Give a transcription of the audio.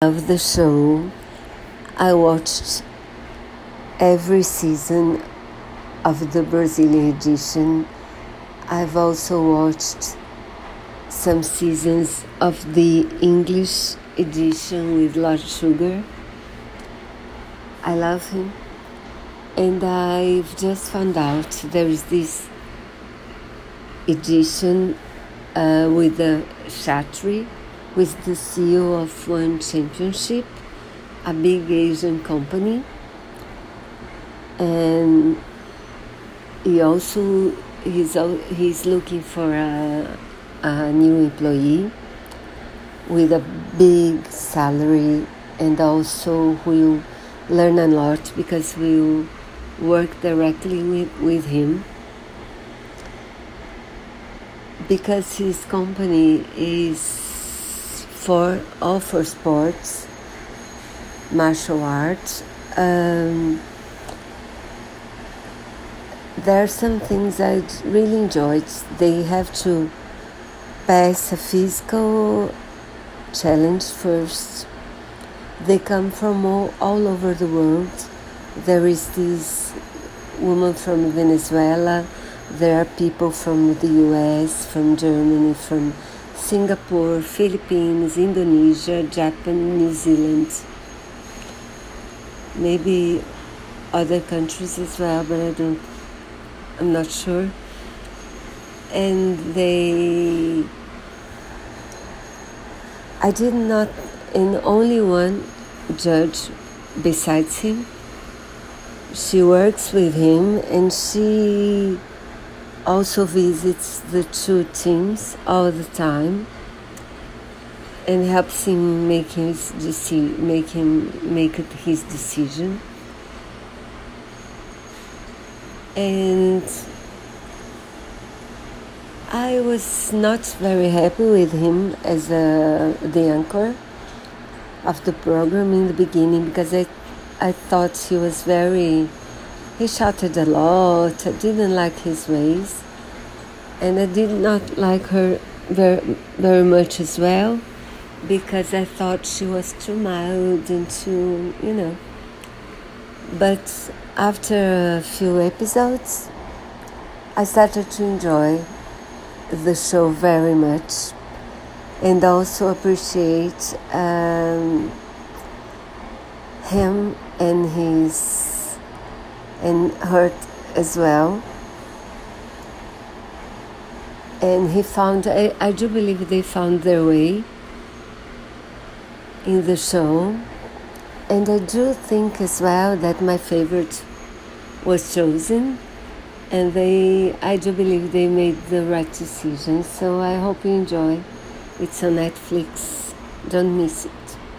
of the show. I watched every season of the Brazilian edition. I've also watched some seasons of the English edition with Lord Sugar. I love him. And I've just found out there is this edition uh, with the Chatri with the CEO of One Championship, a big Asian company, and he also he's he's looking for a, a new employee with a big salary and also will learn a lot because we'll work directly with, with him. Because his company is for all for sports, martial arts. Um, there are some things I really enjoyed. They have to pass a physical challenge first. They come from all, all over the world. There is this woman from Venezuela. There are people from the US, from Germany, from Singapore, Philippines, Indonesia, Japan, New Zealand. Maybe other countries as well, but I don't, I'm not sure. And they, I did not, in only one judge besides him. She works with him and she also visits the two teams all the time and helps him make his deci- make him make his decision. And I was not very happy with him as a, the anchor of the program in the beginning because I I thought he was very he shouted a lot. I didn't like his ways. And I did not like her very, very much as well because I thought she was too mild and too, you know. But after a few episodes, I started to enjoy the show very much and also appreciate um, him and his and hurt as well. And he found, I, I do believe they found their way in the show. And I do think as well that my favorite was chosen. And they, I do believe they made the right decision. So I hope you enjoy. It's on Netflix. Don't miss it.